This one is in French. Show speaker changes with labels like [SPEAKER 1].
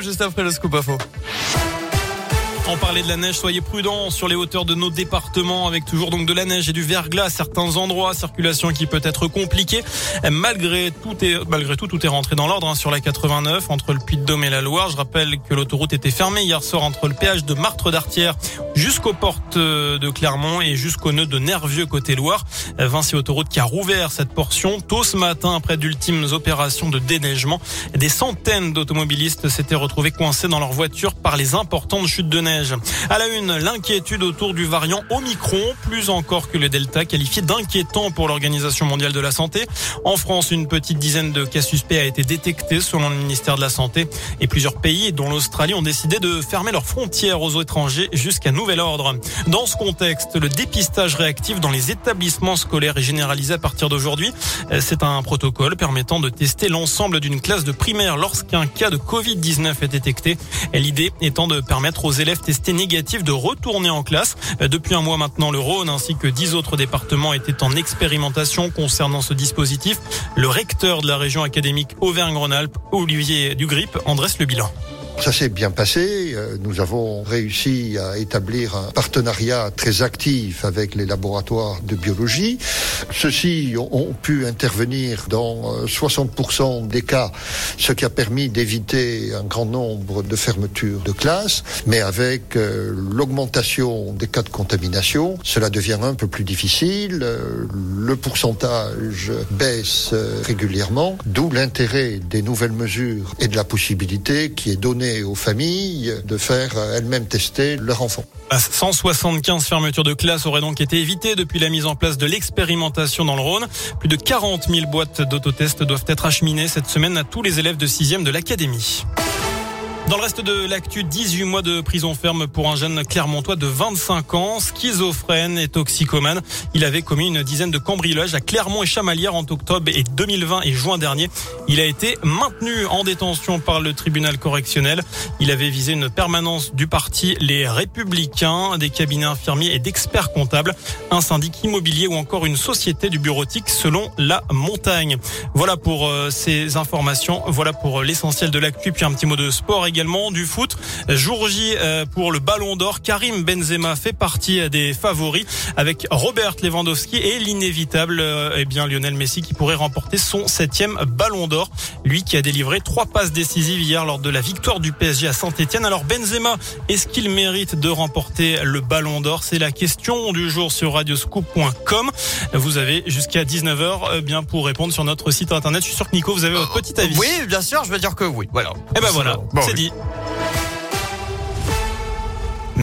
[SPEAKER 1] juste après le scoop info.
[SPEAKER 2] On parlait de la neige, soyez prudents sur les hauteurs de nos départements avec toujours donc de la neige et du verglas à certains endroits, circulation qui peut être compliquée. Malgré tout malgré tout, tout est rentré dans l'ordre hein, sur la 89 entre le Puy-de-Dôme et la Loire. Je rappelle que l'autoroute était fermée hier soir entre le péage de Martre d'Artière jusqu'aux portes de Clermont et jusqu'au nœud de Nervieux côté Loire. Vinci Autoroute qui a rouvert cette portion tôt ce matin après d'ultimes opérations de déneigement. Des centaines d'automobilistes s'étaient retrouvés coincés dans leur voiture par les importantes chutes de neige. À la une, l'inquiétude autour du variant Omicron, plus encore que le Delta, qualifié d'inquiétant pour l'Organisation mondiale de la santé. En France, une petite dizaine de cas suspects a été détecté selon le ministère de la Santé et plusieurs pays, dont l'Australie, ont décidé de fermer leurs frontières aux étrangers jusqu'à nouvel ordre. Dans ce contexte, le dépistage réactif dans les établissements scolaires est généralisé à partir d'aujourd'hui. C'est un protocole permettant de tester l'ensemble d'une classe de primaire lorsqu'un cas de Covid-19 est détecté. L'idée étant de permettre aux élèves testé négatif de retourner en classe. Euh, depuis un mois maintenant, le Rhône ainsi que dix autres départements étaient en expérimentation concernant ce dispositif. Le recteur de la région académique Auvergne-Rhône-Alpes, Olivier Dugrip, en dresse le bilan.
[SPEAKER 3] Ça s'est bien passé. Euh, nous avons réussi à établir un partenariat très actif avec les laboratoires de biologie. Ceux-ci ont pu intervenir dans 60% euh, des cas, ce qui a permis d'éviter un grand nombre de fermetures de classes. Mais avec euh, l'augmentation des cas de contamination, cela devient un peu plus difficile. Le pourcentage baisse régulièrement, d'où l'intérêt des nouvelles mesures et de la possibilité qui est donnée aux familles de faire euh, elles-mêmes tester leur enfant.
[SPEAKER 2] 175 fermetures de classes auraient donc été évitées depuis la mise en place de l'expérimentation dans le Rhône. Plus de 40 000 boîtes d'autotest doivent être acheminées cette semaine à tous les élèves de 6e de l'académie. Dans le reste de l'actu, 18 mois de prison ferme pour un jeune clermontois de 25 ans, schizophrène et toxicomane. Il avait commis une dizaine de cambriolages à Clermont et Chamalières en octobre et 2020 et juin dernier. Il a été maintenu en détention par le tribunal correctionnel. Il avait visé une permanence du parti Les Républicains, des cabinets infirmiers et d'experts comptables, un syndic immobilier ou encore une société du bureautique selon la montagne. Voilà pour euh, ces informations. Voilà pour l'essentiel de l'actu. Puis un petit mot de sport également également du foot. Jour J euh, pour le Ballon d'Or. Karim Benzema fait partie des favoris avec Robert Lewandowski et l'inévitable euh, eh bien Lionel Messi qui pourrait remporter son septième Ballon d'Or. Lui qui a délivré trois passes décisives hier lors de la victoire du PSG à Saint-Etienne. Alors Benzema, est-ce qu'il mérite de remporter le Ballon d'Or? C'est la question du jour sur radioscoop.com. Vous avez jusqu'à 19h euh, bien pour répondre sur notre site internet. Je suis sûr que Nico, vous avez votre petit avis.
[SPEAKER 1] Oui, bien sûr, je veux dire que oui. Voilà.
[SPEAKER 2] Et eh ben voilà, c'est dit. Merci.